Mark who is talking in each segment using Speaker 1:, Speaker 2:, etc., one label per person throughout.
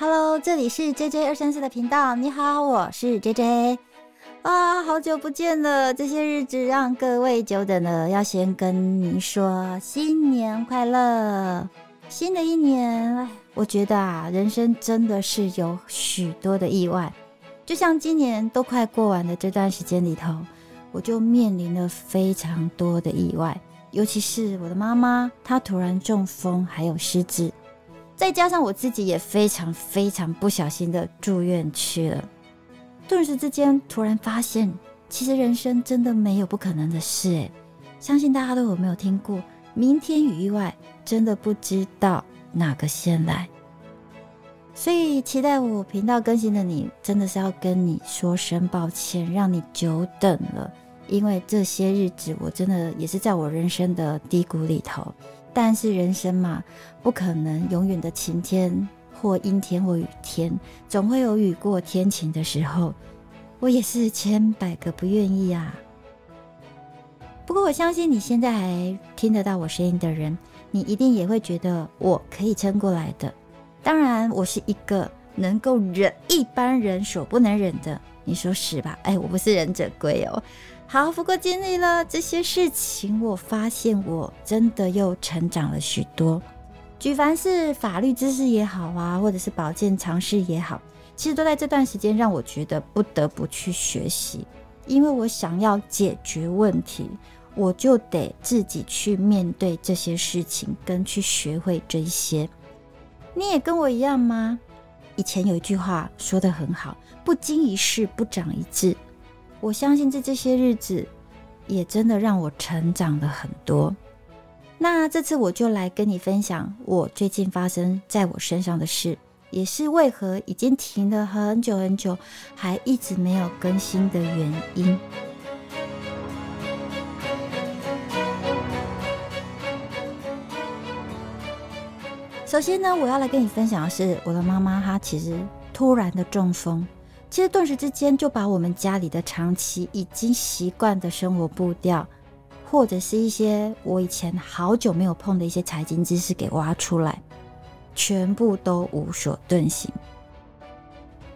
Speaker 1: Hello，这里是 JJ 二三四的频道。你好，我是 JJ。啊，好久不见了！这些日子让各位久等了，要先跟您说新年快乐。新的一年，我觉得啊，人生真的是有许多的意外。就像今年都快过完的这段时间里头，我就面临了非常多的意外，尤其是我的妈妈，她突然中风，还有失智。再加上我自己也非常非常不小心的住院去了，顿时之间突然发现，其实人生真的没有不可能的事诶，相信大家都有没有听过“明天与意外”，真的不知道哪个先来。所以期待我频道更新的你，真的是要跟你说声抱歉，让你久等了。因为这些日子我真的也是在我人生的低谷里头。但是人生嘛，不可能永远的晴天或阴天或雨天，总会有雨过天晴的时候。我也是千百个不愿意啊。不过我相信你现在还听得到我声音的人，你一定也会觉得我可以撑过来的。当然，我是一个能够忍一般人所不能忍的，你说是吧？哎，我不是忍者龟哦。好，不过经历了这些事情，我发现我真的又成长了许多。举凡是法律知识也好啊，或者是保健常识也好，其实都在这段时间让我觉得不得不去学习。因为我想要解决问题，我就得自己去面对这些事情，跟去学会这些。你也跟我一样吗？以前有一句话说的很好：“不经一事，不长一智。”我相信在这些日子，也真的让我成长了很多。那这次我就来跟你分享我最近发生在我身上的事，也是为何已经停了很久很久，还一直没有更新的原因。首先呢，我要来跟你分享的是，我的妈妈她其实突然的中风。其实顿时之间就把我们家里的长期已经习惯的生活步调，或者是一些我以前好久没有碰的一些财经知识给挖出来，全部都无所遁形。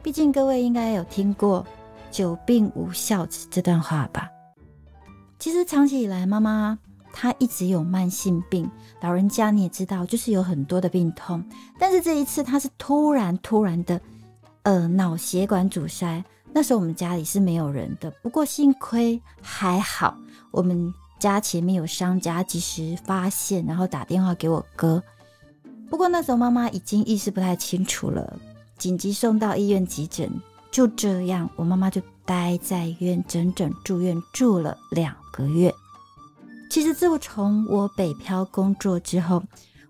Speaker 1: 毕竟各位应该有听过“久病无孝子”这段话吧？其实长期以来，妈妈她一直有慢性病，老人家你也知道，就是有很多的病痛。但是这一次，她是突然突然的。呃，脑血管阻塞，那时候我们家里是没有人的。不过幸亏还好，我们家前面有商家及时发现，然后打电话给我哥。不过那时候妈妈已经意识不太清楚了，紧急送到医院急诊。就这样，我妈妈就待在医院整整住院住了两个月。其实自从我北漂工作之后，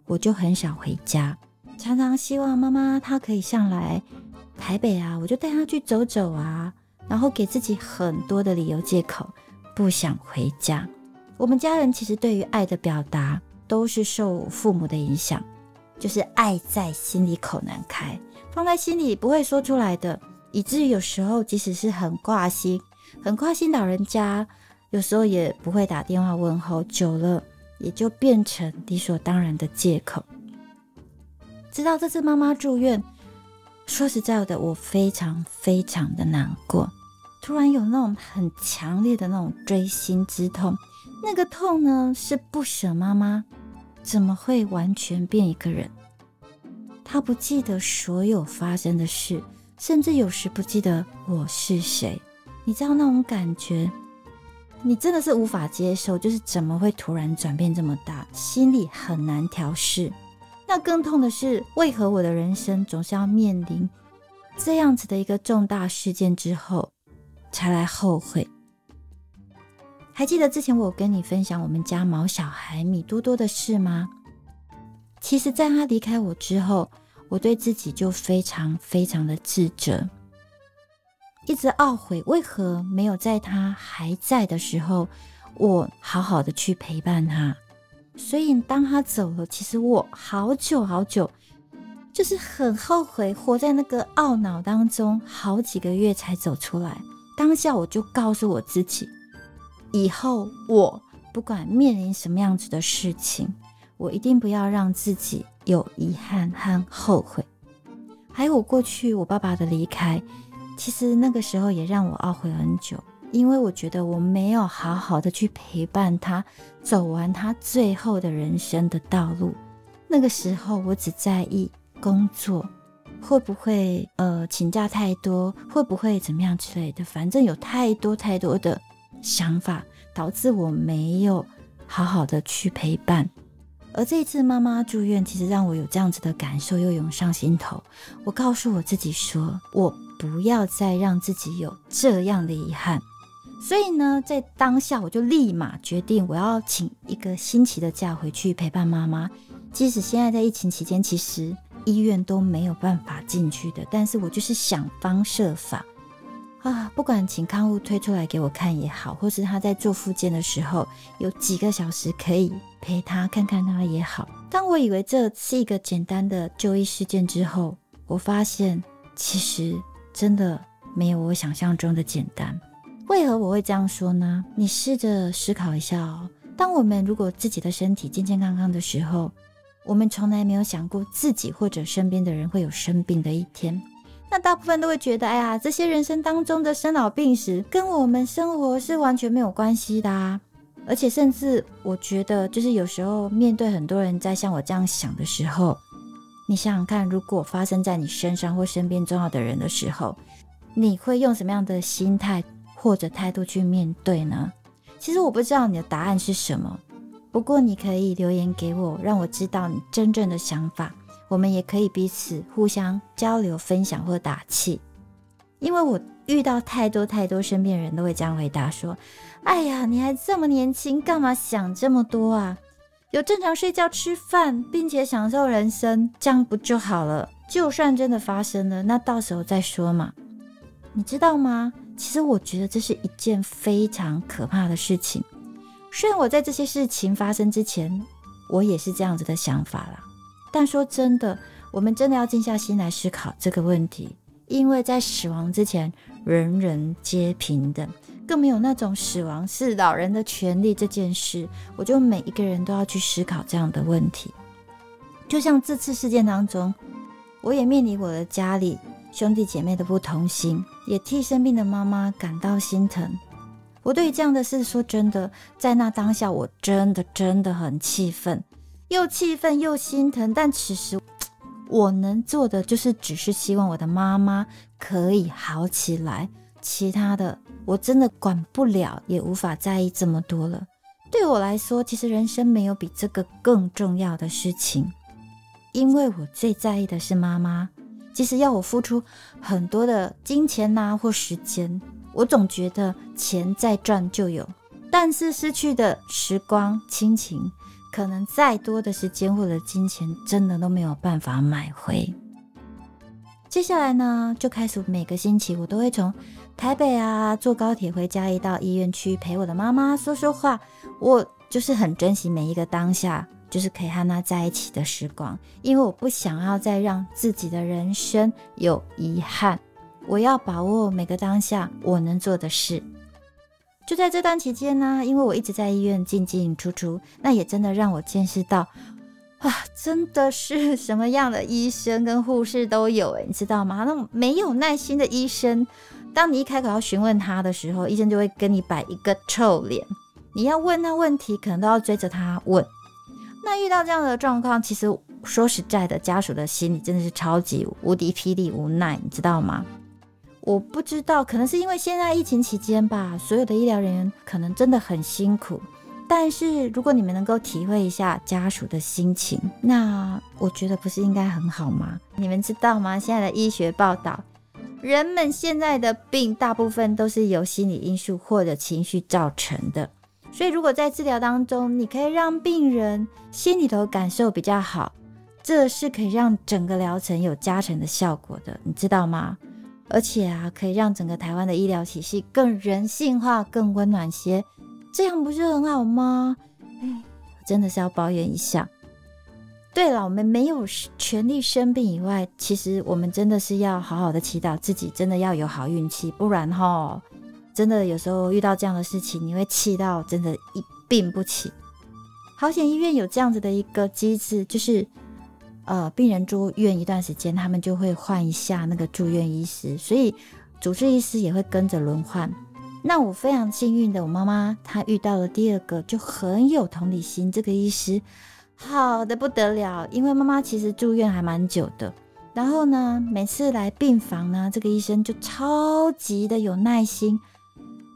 Speaker 1: 我就很少回家，常常希望妈妈她可以上来。台北啊，我就带他去走走啊，然后给自己很多的理由借口，不想回家。我们家人其实对于爱的表达都是受父母的影响，就是爱在心里口难开，放在心里不会说出来的，以至于有时候即使是很挂心、很挂心老人家，有时候也不会打电话问候，久了也就变成理所当然的借口。直到这次妈妈住院。说实在的，我非常非常的难过。突然有那种很强烈的那种锥心之痛，那个痛呢是不舍妈妈怎么会完全变一个人？他不记得所有发生的事，甚至有时不记得我是谁。你知道那种感觉，你真的是无法接受，就是怎么会突然转变这么大，心里很难调试。那更痛的是，为何我的人生总是要面临这样子的一个重大事件之后，才来后悔？还记得之前我跟你分享我们家毛小孩米多多的事吗？其实，在他离开我之后，我对自己就非常非常的自责，一直懊悔为何没有在他还在的时候，我好好的去陪伴他。所以当他走了，其实我好久好久，就是很后悔，活在那个懊恼当中，好几个月才走出来。当下我就告诉我自己，以后我不管面临什么样子的事情，我一定不要让自己有遗憾和后悔。还有我过去我爸爸的离开，其实那个时候也让我懊悔很久，因为我觉得我没有好好的去陪伴他走完他最后的人生的道路。那个时候我只在意工作会不会呃请假太多，会不会怎么样之类的，反正有太多太多的想法，导致我没有好好的去陪伴。而这一次妈妈住院，其实让我有这样子的感受又涌上心头。我告诉我自己说，我不要再让自己有这样的遗憾。所以呢，在当下我就立马决定，我要请一个星期的假回去陪伴妈妈。即使现在在疫情期间，其实医院都没有办法进去的，但是我就是想方设法。啊，不管请看护推出来给我看也好，或是他在做复健的时候有几个小时可以陪他看看他也好。当我以为这是一个简单的就医事件之后，我发现其实真的没有我想象中的简单。为何我会这样说呢？你试着思考一下哦。当我们如果自己的身体健健康康的时候，我们从来没有想过自己或者身边的人会有生病的一天。那大部分都会觉得，哎呀，这些人生当中的生老病死跟我们生活是完全没有关系的啊！而且甚至我觉得，就是有时候面对很多人在像我这样想的时候，你想想看，如果发生在你身上或身边重要的人的时候，你会用什么样的心态或者态度去面对呢？其实我不知道你的答案是什么，不过你可以留言给我，让我知道你真正的想法。我们也可以彼此互相交流、分享或打气，因为我遇到太多太多身边人都会这样回答说：“哎呀，你还这么年轻，干嘛想这么多啊？有正常睡觉、吃饭，并且享受人生，这样不就好了？就算真的发生了，那到时候再说嘛。你知道吗？其实我觉得这是一件非常可怕的事情。虽然我在这些事情发生之前，我也是这样子的想法啦。”但说真的，我们真的要静下心来思考这个问题，因为在死亡之前，人人皆平等，更没有那种死亡是老人的权利这件事。我就每一个人都要去思考这样的问题。就像这次事件当中，我也面临我的家里兄弟姐妹的不同心，也替生病的妈妈感到心疼。我对这样的事，说真的，在那当下，我真的真的很气愤。又气愤又心疼，但此时 我能做的就是，只是希望我的妈妈可以好起来。其他的我真的管不了，也无法在意这么多了。对我来说，其实人生没有比这个更重要的事情，因为我最在意的是妈妈。即使要我付出很多的金钱呐或时间，我总觉得钱再赚就有，但是失去的时光、亲情。可能再多的时间或者金钱，真的都没有办法买回。接下来呢，就开始每个星期我都会从台北啊坐高铁回家，一到医院去陪我的妈妈说说话。我就是很珍惜每一个当下，就是可以和他在一起的时光，因为我不想要再让自己的人生有遗憾。我要把握每个当下我能做的事。就在这段期间呢，因为我一直在医院进进出出，那也真的让我见识到，啊，真的是什么样的医生跟护士都有诶，你知道吗？那种没有耐心的医生，当你一开口要询问他的时候，医生就会跟你摆一个臭脸。你要问他问题，可能都要追着他问。那遇到这样的状况，其实说实在的，家属的心里真的是超级无敌霹雳无奈，你知道吗？我不知道，可能是因为现在疫情期间吧，所有的医疗人员可能真的很辛苦。但是如果你们能够体会一下家属的心情，那我觉得不是应该很好吗？你们知道吗？现在的医学报道，人们现在的病大部分都是由心理因素或者情绪造成的。所以如果在治疗当中，你可以让病人心里头感受比较好，这是可以让整个疗程有加成的效果的，你知道吗？而且啊，可以让整个台湾的医疗体系更人性化、更温暖些，这样不是很好吗？哎，真的是要抱怨一下。对了，我们没有权利生病以外，其实我们真的是要好好的祈祷自己，真的要有好运气，不然哈，真的有时候遇到这样的事情，你会气到真的一病不起。好险医院有这样子的一个机制，就是呃病人住院一段时间，他们就会换一下那个住院医师，所以主治医师也会跟着轮换。那我非常幸运的，我妈妈她遇到了第二个就很有同理心，这个医师好的不得了。因为妈妈其实住院还蛮久的，然后呢，每次来病房呢，这个医生就超级的有耐心。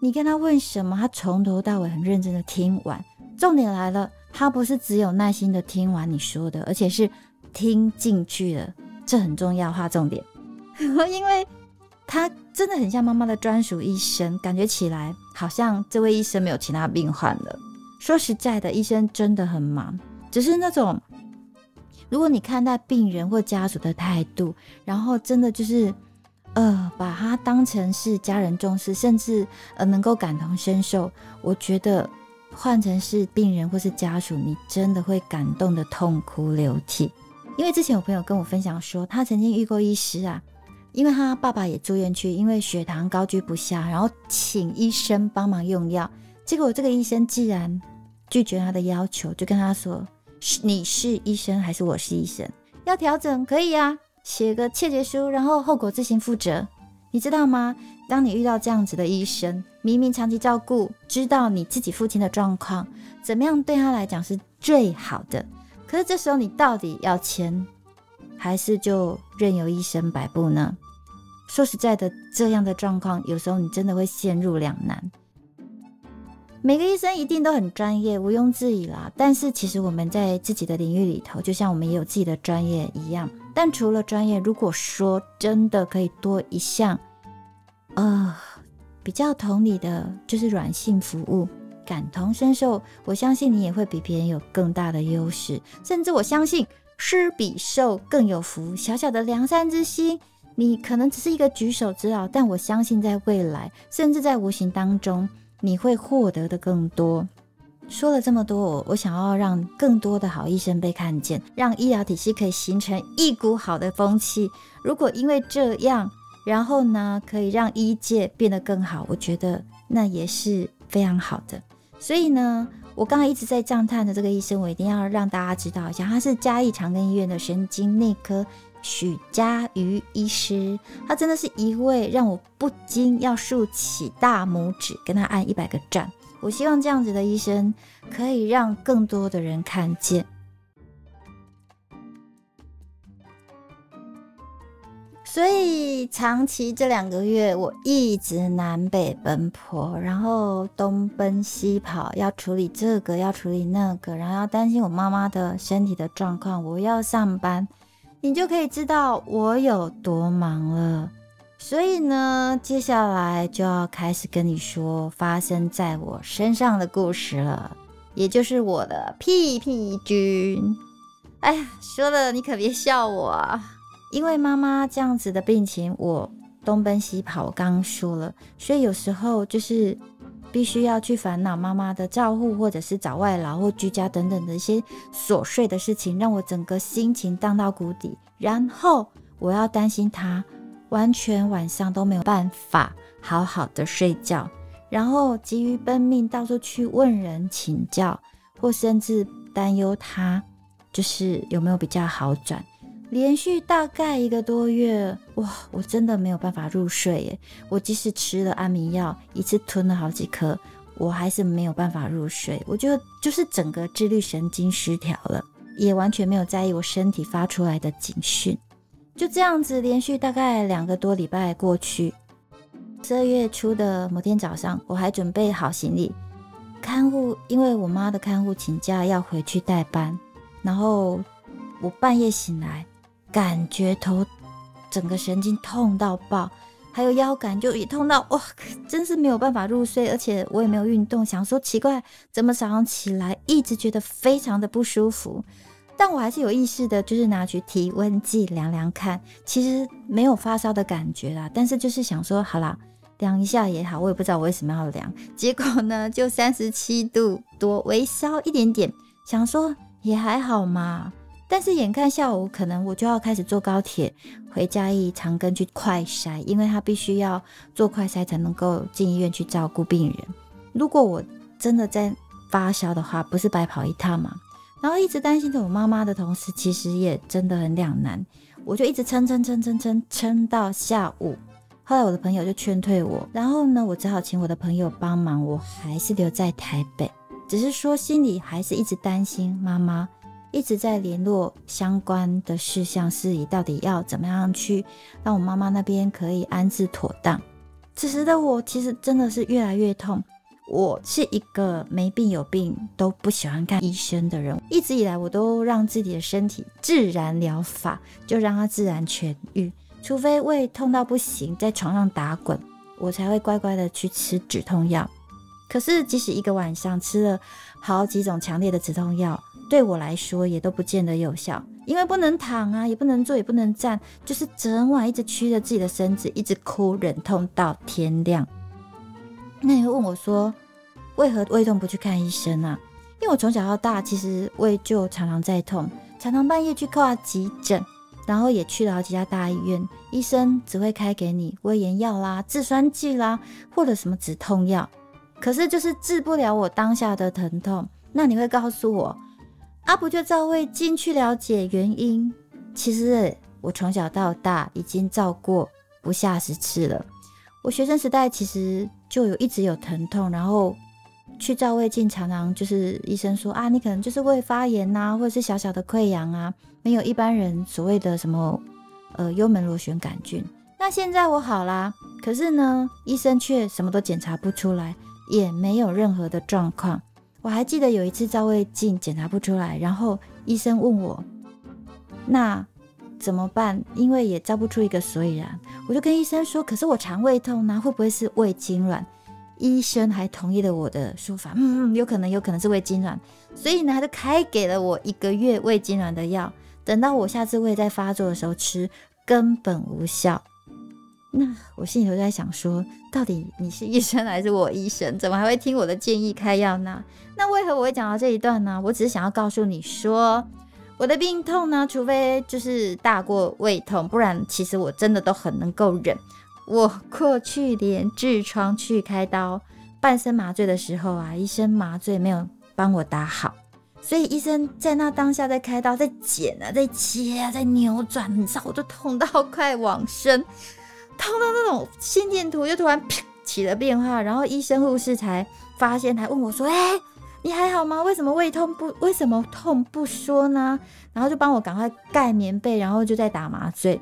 Speaker 1: 你跟他问什么，他从头到尾很认真的听完。重点来了，他不是只有耐心的听完你说的，而且是听进去了，这很重要，划重点，因为。他真的很像妈妈的专属医生，感觉起来好像这位医生没有其他病患了。说实在的，医生真的很忙，只是那种如果你看待病人或家属的态度，然后真的就是呃把他当成是家人重视，甚至呃能够感同身受，我觉得换成是病人或是家属，你真的会感动的痛哭流涕。因为之前有朋友跟我分享说，他曾经遇过医师啊。因为他爸爸也住院去，因为血糖高居不下，然后请医生帮忙用药。结果这个医生既然拒绝他的要求，就跟他说：“你是医生还是我是医生？要调整可以啊，写个切结书，然后后果自行负责。你知道吗？当你遇到这样子的医生，明明长期照顾，知道你自己父亲的状况，怎么样对他来讲是最好的。可是这时候你到底要签？”还是就任由医生摆布呢？说实在的，这样的状况有时候你真的会陷入两难。每个医生一定都很专业，毋庸置疑啦。但是其实我们在自己的领域里头，就像我们也有自己的专业一样。但除了专业，如果说真的可以多一项，呃，比较同理的，就是软性服务，感同身受，我相信你也会比别人有更大的优势。甚至我相信。施比受更有福，小小的良善之心，你可能只是一个举手之劳，但我相信在未来，甚至在无形当中，你会获得的更多。说了这么多，我我想要让更多的好医生被看见，让医疗体系可以形成一股好的风气。如果因为这样，然后呢，可以让医界变得更好，我觉得那也是非常好的。所以呢。我刚才一直在赞叹的这个医生，我一定要让大家知道一下，他是嘉义长庚医院的神经内科许家瑜医师，他真的是一位让我不禁要竖起大拇指，跟他按一百个赞。我希望这样子的医生可以让更多的人看见。所以长期这两个月，我一直南北奔波，然后东奔西跑，要处理这个，要处理那个，然后要担心我妈妈的身体的状况，我要上班，你就可以知道我有多忙了。所以呢，接下来就要开始跟你说发生在我身上的故事了，也就是我的屁屁君。哎呀，说了你可别笑我啊！因为妈妈这样子的病情，我东奔西跑，我刚刚说了，所以有时候就是必须要去烦恼妈妈的照护，或者是找外劳或居家等等的一些琐碎的事情，让我整个心情荡到谷底。然后我要担心她完全晚上都没有办法好好的睡觉，然后急于奔命到处去问人请教，或甚至担忧他就是有没有比较好转。连续大概一个多月，哇，我真的没有办法入睡耶！我即使吃了安眠药，一次吞了好几颗，我还是没有办法入睡。我觉得就是整个自律神经失调了，也完全没有在意我身体发出来的警讯。就这样子，连续大概两个多礼拜过去，十二月初的某天早上，我还准备好行李，看护因为我妈的看护请假要回去代班，然后我半夜醒来。感觉头整个神经痛到爆，还有腰感就也痛到哇，真是没有办法入睡，而且我也没有运动，想说奇怪，怎么早上起来一直觉得非常的不舒服，但我还是有意识的，就是拿去体温计量量看，其实没有发烧的感觉啦，但是就是想说好啦，量一下也好，我也不知道我为什么要量，结果呢 就三十七度多，微烧一点点，想说也还好嘛。但是眼看下午可能我就要开始坐高铁回嘉义长庚去快筛，因为他必须要做快筛才能够进医院去照顾病人。如果我真的在发烧的话，不是白跑一趟吗？然后一直担心着我妈妈的同时，其实也真的很两难。我就一直撑撑撑撑撑撑到下午，后来我的朋友就劝退我，然后呢，我只好请我的朋友帮忙，我还是留在台北，只是说心里还是一直担心妈妈，一直在联络相关的事项事宜，到底要怎么样去让我妈妈那边可以安置妥当。此时的我其实真的是越来越痛。我是一个没病有病都不喜欢看医生的人，一直以来我都让自己的身体自然疗法，就让它自然痊愈。除非胃痛到不行，在床上打滚，我才会乖乖的去吃止痛药。可是即使一个晚上吃了好几种强烈的止痛药，对我来说也都不见得有效，因为不能躺啊，也不能坐，也不能站，就是整晚一直屈着自己的身子，一直哭，忍痛到天亮。那你会问我说，为何胃痛不去看医生啊？因为我从小到大，其实胃就常常在痛，常常半夜去挂急诊，然后也去了好几家大医院，医生只会开给你胃炎药啦、制酸剂啦，或者什么止痛药，可是就是治不了我当下的疼痛。那你会告诉我，阿不就照胃镜去了解原因？其实我从小到大已经照过不下十次了。我学生时代其实就有一直有疼痛，然后去照胃镜，常常就是医生说啊，你可能就是胃发炎呐，或者是小小的溃疡啊，没有一般人所谓的什么呃幽门螺旋杆菌。那现在我好啦，可是呢，医生却什么都检查不出来，也没有任何的状况。我还记得有一次照胃镜检查不出来，然后医生问我，那。怎么办？因为也照不出一个所以然，我就跟医生说：“可是我肠胃痛呢，会不会是胃痉挛？”医生还同意了我的说法，嗯，有可能，有可能是胃痉挛。所以呢，他就开给了我一个月胃痉挛的药。等到我下次胃再发作的时候吃，根本无效。那我心里头在想说，到底你是医生还是我医生？怎么还会听我的建议开药呢？那为何我会讲到这一段呢？我只是想要告诉你说。我的病痛呢，除非就是大过胃痛，不然其实我真的都很能够忍。我过去连痔疮去开刀、半身麻醉的时候啊，医生麻醉没有帮我打好，所以医生在那当下在开刀、在剪啊、在切啊、在扭转，你知道我都痛到快往生，痛到那种心电图就突然起了变化，然后医生护士才发现，还问我说：“哎。”你还好吗？为什么胃痛不？为什么痛不说呢？然后就帮我赶快盖棉被，然后就在打麻醉。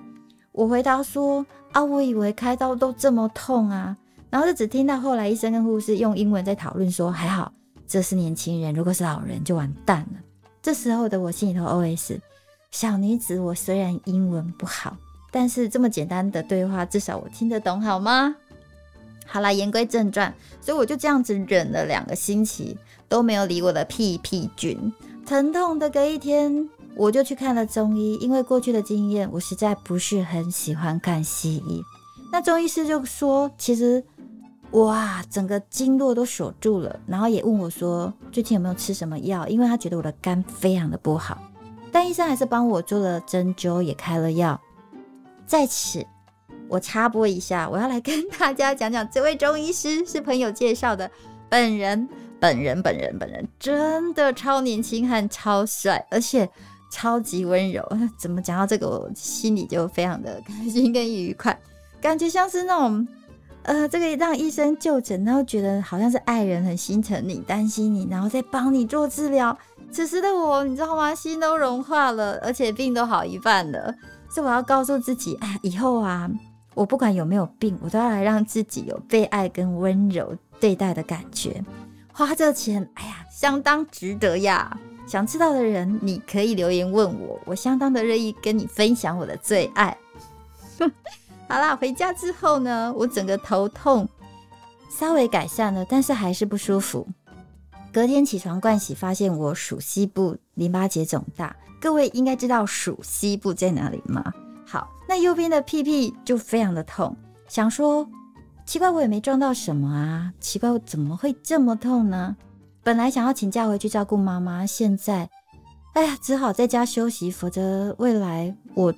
Speaker 1: 我回答说：啊，我以为开刀都这么痛啊。然后就只听到后来医生跟护士用英文在讨论说：还好，这是年轻人，如果是老人就完蛋了。这时候的我心里头 OS：小女子，我虽然英文不好，但是这么简单的对话，至少我听得懂，好吗？好啦，言归正传，所以我就这样子忍了两个星期，都没有理我的屁屁菌，疼痛的隔一天，我就去看了中医。因为过去的经验，我实在不是很喜欢看西医。那中医师就说，其实哇，整个经络都锁住了，然后也问我说，最近有没有吃什么药？因为他觉得我的肝非常的不好。但医生还是帮我做了针灸，也开了药。在此。我插播一下，我要来跟大家讲讲，这位中医师是朋友介绍的，本人本人本人本人真的超年轻和超帅，而且超级温柔。怎么讲到这个，我心里就非常的开心跟愉快，感觉像是那种呃，这个让医生就诊，然后觉得好像是爱人很心疼你、担心你，然后再帮你做治疗。此时的我，你知道吗？心都融化了，而且病都好一半了。所以我要告诉自己，哎，以后啊。我不管有没有病，我都要来让自己有被爱跟温柔对待的感觉。花这钱，哎呀，相当值得呀！想知道的人，你可以留言问我，我相当的乐意跟你分享我的最爱。好啦，回家之后呢，我整个头痛稍微改善了，但是还是不舒服。隔天起床盥洗，发现我属西部淋巴结肿大。各位应该知道属西部在哪里吗？好，那右边的屁屁就非常的痛，想说奇怪，我也没撞到什么啊，奇怪，我怎么会这么痛呢？本来想要请假回去照顾妈妈，现在，哎呀，只好在家休息，否则未来我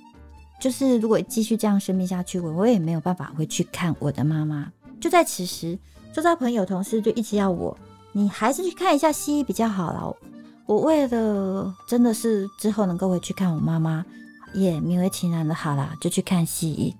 Speaker 1: 就是如果继续这样生病下去，我我也没有办法回去看我的妈妈。就在此时，周遭朋友同事就一直要我，你还是去看一下西医比较好了。我为了真的是之后能够回去看我妈妈，也勉为其难的好啦，就去看西医。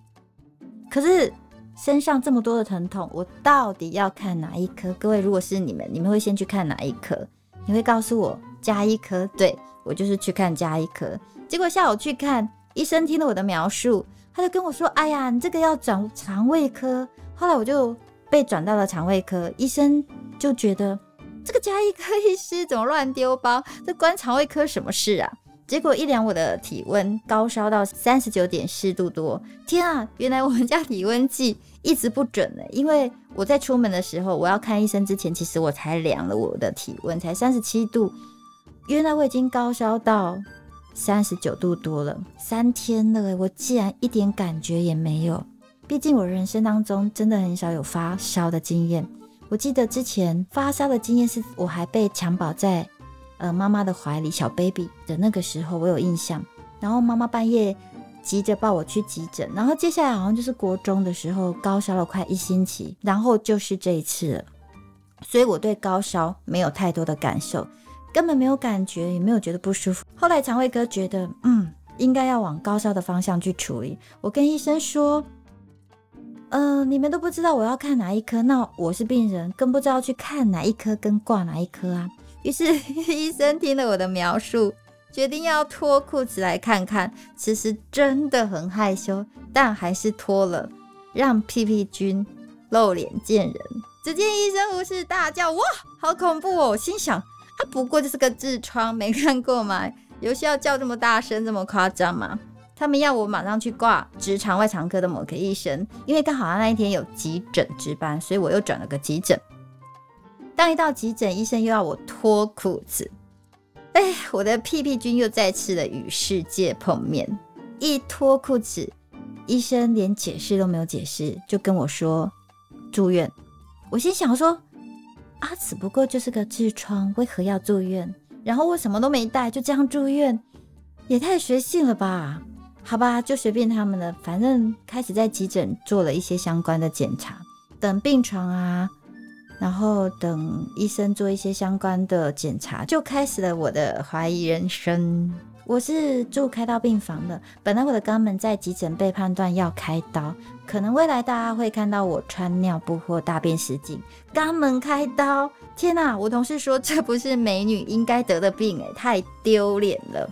Speaker 1: 可是身上这么多的疼痛，我到底要看哪一科？各位，如果是你们，你们会先去看哪一科？你会告诉我加一科？对我就是去看加一科。结果下午去看医生，听了我的描述，他就跟我说：“哎呀，你这个要转肠胃科。”后来我就被转到了肠胃科，医生就觉得这个加一科医师怎么乱丢包？这关肠胃科什么事啊？结果一量我的体温，高烧到三十九点四度多。天啊，原来我们家体温计一直不准呢。因为我在出门的时候，我要看医生之前，其实我才量了我的体温，才三十七度。原来我已经高烧到三十九度多了，三天了，我竟然一点感觉也没有。毕竟我人生当中真的很少有发烧的经验。我记得之前发烧的经验是我还被襁褓在。呃，妈妈的怀里，小 baby 的那个时候，我有印象。然后妈妈半夜急着抱我去急诊，然后接下来好像就是国中的时候，高烧了快一星期，然后就是这一次了。所以我对高烧没有太多的感受，根本没有感觉，也没有觉得不舒服。后来肠胃科觉得，嗯，应该要往高烧的方向去处理。我跟医生说，嗯，你们都不知道我要看哪一科，那我是病人，更不知道去看哪一科跟挂哪一科啊。于是 医生听了我的描述，决定要脱裤子来看看。其实真的很害羞，但还是脱了，让屁屁君露脸见人。只见医生护士大叫：“哇，好恐怖哦！”心想：“啊，不过就是个痔疮，没看过吗？有需要叫这么大声、这么夸张吗？”他们要我马上去挂直肠外肠科的某个医生，因为刚好那一天有急诊值班，所以我又转了个急诊。当一到急诊，医生又要我脱裤子，哎，我的屁屁君又再次的与世界碰面。一脱裤子，医生连解释都没有解释，就跟我说住院。我心想说啊，只不过就是个痔疮，为何要住院？然后我什么都没带，就这样住院，也太随性了吧？好吧，就随便他们了。反正开始在急诊做了一些相关的检查，等病床啊。然后等医生做一些相关的检查，就开始了我的怀疑人生。我是住开刀病房的，本来我的肛门在急诊被判断要开刀，可能未来大家会看到我穿尿布或大便失禁。肛门开刀，天哪！我同事说这不是美女应该得的病，诶，太丢脸了。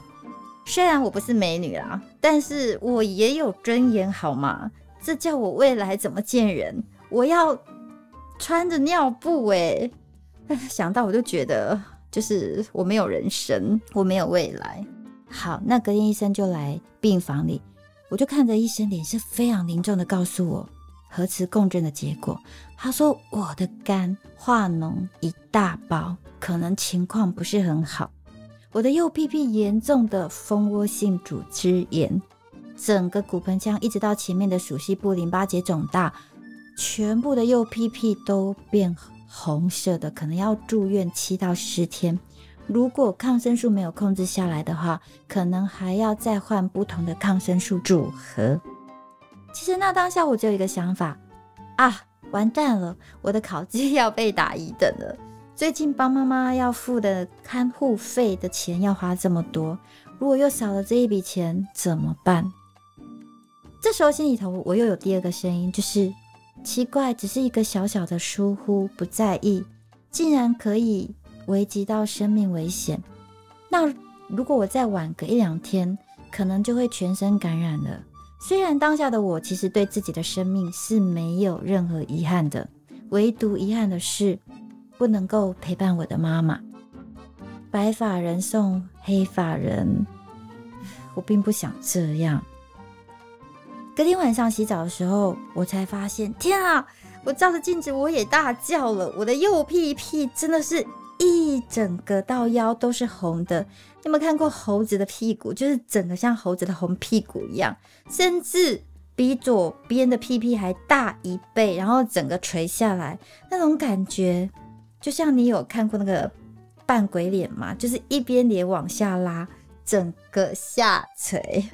Speaker 1: 虽然我不是美女啦，但是我也有尊严好吗？这叫我未来怎么见人？我要。穿着尿布哎，想到我就觉得，就是我没有人生，我没有未来。好，那隔天医生就来病房里，我就看着医生脸色非常凝重的告诉我核磁共振的结果。他说我的肝化脓一大包，可能情况不是很好。我的右屁屁严重的蜂窝性组织炎，整个骨盆腔一直到前面的属膝部淋巴结肿大。全部的右屁屁都变红色的，可能要住院七到十天。如果抗生素没有控制下来的话，可能还要再换不同的抗生素组合。其实那当下我只有一个想法啊，完蛋了，我的考绩要被打一等了。最近帮妈妈要付的看护费的钱要花这么多，如果又少了这一笔钱怎么办？这时候心里头我又有第二个声音，就是。奇怪，只是一个小小的疏忽，不在意，竟然可以危及到生命危险。那如果我再晚个一两天，可能就会全身感染了。虽然当下的我其实对自己的生命是没有任何遗憾的，唯独遗憾的是不能够陪伴我的妈妈。白发人送黑发人，我并不想这样。隔天晚上洗澡的时候，我才发现，天啊！我照着镜子，我也大叫了。我的右屁屁真的是一整个到腰都是红的。你有没有看过猴子的屁股？就是整个像猴子的红屁股一样，甚至比左边的屁屁还大一倍，然后整个垂下来，那种感觉就像你有看过那个扮鬼脸吗？就是一边脸往下拉，整个下垂。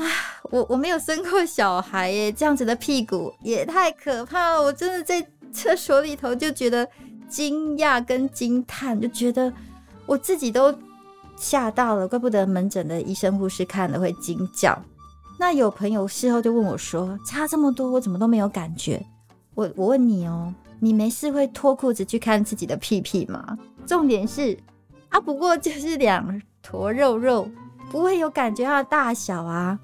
Speaker 1: 啊，我我没有生过小孩耶，这样子的屁股也太可怕了。我真的在厕所里头就觉得惊讶跟惊叹，就觉得我自己都吓到了，怪不得门诊的医生护士看了会惊叫。那有朋友事后就问我说：“差这么多，我怎么都没有感觉？”我我问你哦，你没事会脱裤子去看自己的屁屁吗？重点是啊，不过就是两坨肉肉，不会有感觉它的大小啊。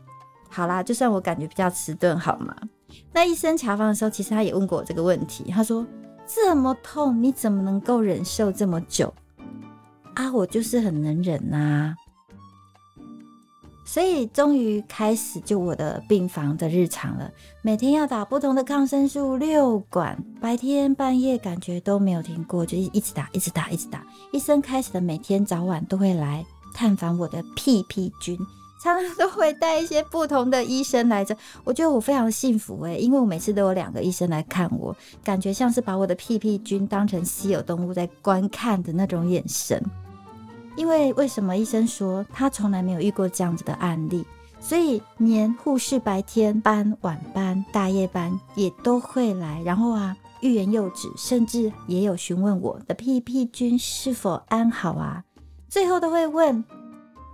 Speaker 1: 好啦，就算我感觉比较迟钝，好吗？那医生查房的时候，其实他也问过我这个问题，他说：“这么痛，你怎么能够忍受这么久？”啊，我就是很能忍呐。所以终于开始就我的病房的日常了，每天要打不同的抗生素六管，白天半夜感觉都没有停过，就一直打，一直打，一直打。医生开始的每天早晚都会来探访我的屁屁菌，常常都会带一些不同的医生来着。我觉得我非常幸福诶，因为我每次都有两个医生来看我，感觉像是把我的屁屁菌当成稀有动物在观看的那种眼神。因为为什么医生说他从来没有遇过这样子的案例，所以连护士白天班、晚班、大夜班也都会来，然后啊欲言又止，甚至也有询问我的屁屁菌是否安好啊，最后都会问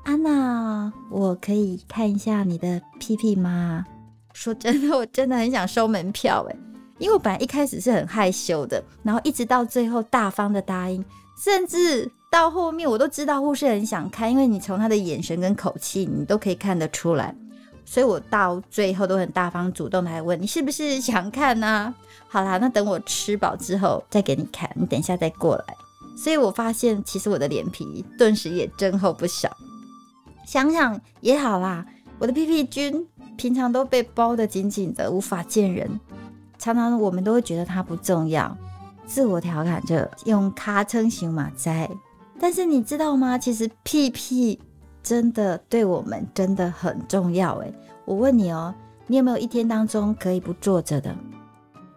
Speaker 1: 安娜，我可以看一下你的屁屁吗？说真的，我真的很想收门票诶，因为我本来一开始是很害羞的，然后一直到最后大方的答应，甚至。到后面我都知道护士很想看，因为你从他的眼神跟口气，你都可以看得出来。所以我到最后都很大方主动的来问你是不是想看呢？好啦，那等我吃饱之后再给你看，你等一下再过来。所以我发现其实我的脸皮顿时也增厚不少。想想也好啦，我的屁屁菌平常都被包得紧紧的，无法见人，常常我们都会觉得它不重要，自我调侃着用卡称型马仔。但是你知道吗？其实屁屁真的对我们真的很重要诶，我问你哦，你有没有一天当中可以不坐着的？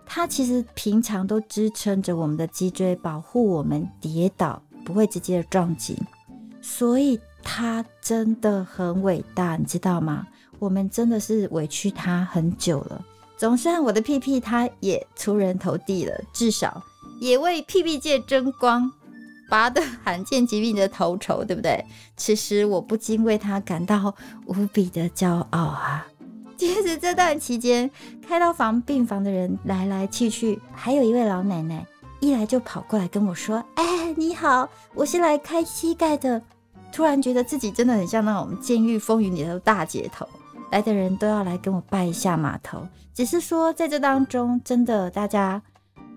Speaker 1: 它其实平常都支撑着我们的脊椎，保护我们跌倒不会直接的撞击，所以他真的很伟大，你知道吗？我们真的是委屈他很久了。总算我的屁屁他也出人头地了，至少也为屁屁界争光。拔得罕见疾病的头筹，对不对？其实我不禁为他感到无比的骄傲啊！其实这段期间，开刀房病房的人来来去去，还有一位老奶奶一来就跑过来跟我说：“哎，你好，我是来开膝盖的。”突然觉得自己真的很像那种《监狱风云》里的大姐头，来的人都要来跟我拜一下码头。只是说在这当中，真的大家，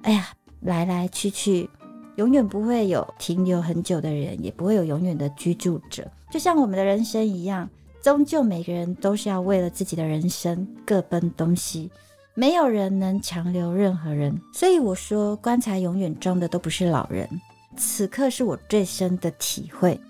Speaker 1: 哎呀，来来去去。永远不会有停留很久的人，也不会有永远的居住者。就像我们的人生一样，终究每个人都是要为了自己的人生各奔东西，没有人能强留任何人。所以我说，棺材永远装的都不是老人。此刻是我最深的体会。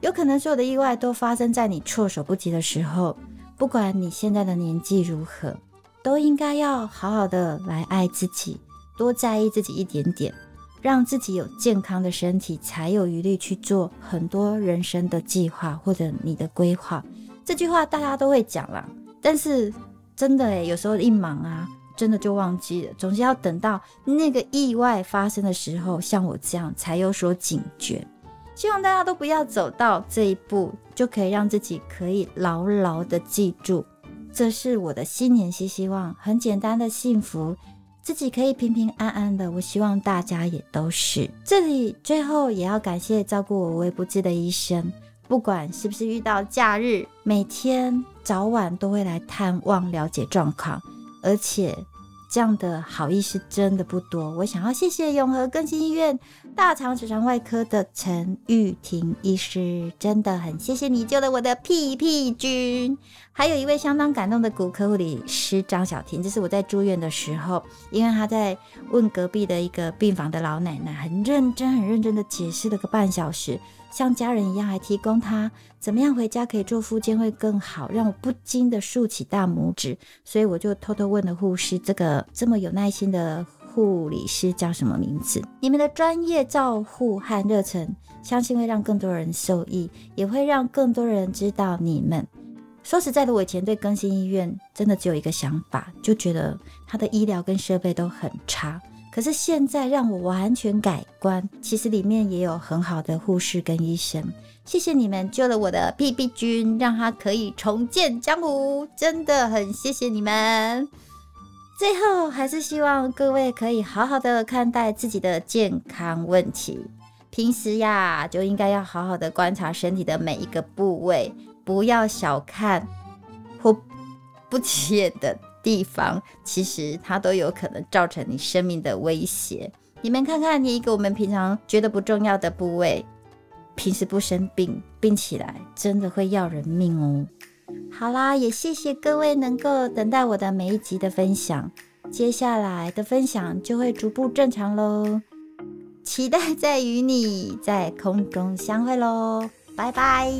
Speaker 1: 有可能所有的意外都发生在你措手不及的时候。不管你现在的年纪如何，都应该要好好的来爱自己，多在意自己一点点。让自己有健康的身体，才有余力去做很多人生的计划或者你的规划。这句话大家都会讲啦，但是真的诶，有时候一忙啊，真的就忘记了。总是要等到那个意外发生的时候，像我这样才有所警觉。希望大家都不要走到这一步，就可以让自己可以牢牢的记住，这是我的新年新希望，很简单的幸福。自己可以平平安安的，我希望大家也都是。这里最后也要感谢照顾我无微不至的医生，不管是不是遇到假日，每天早晚都会来探望了解状况，而且。这样的好意是真的不多。我想要谢谢永和更新医院大肠直肠外科的陈玉婷医师，真的很谢谢你救了我的屁屁君。还有一位相当感动的骨科护理师张小婷，这是我在住院的时候，因为他在问隔壁的一个病房的老奶奶，很认真、很认真的解释了个半小时。像家人一样，还提供他怎么样回家可以做复健会更好，让我不禁的竖起大拇指。所以我就偷偷问了护士，这个这么有耐心的护理师叫什么名字？你们的专业照护和热忱，相信会让更多人受益，也会让更多人知道你们。说实在的，我以前对更新医院真的只有一个想法，就觉得他的医疗跟设备都很差。可是现在让我完全改观，其实里面也有很好的护士跟医生。谢谢你们救了我的屁屁君，让他可以重见江湖，真的很谢谢你们。最后还是希望各位可以好好的看待自己的健康问题，平时呀就应该要好好的观察身体的每一个部位，不要小看或不起眼的。地方其实它都有可能造成你生命的威胁。你们看看，你一个我们平常觉得不重要的部位，平时不生病，病起来真的会要人命哦。好啦，也谢谢各位能够等待我的每一集的分享，接下来的分享就会逐步正常喽。期待再与你在空中相会喽，拜拜。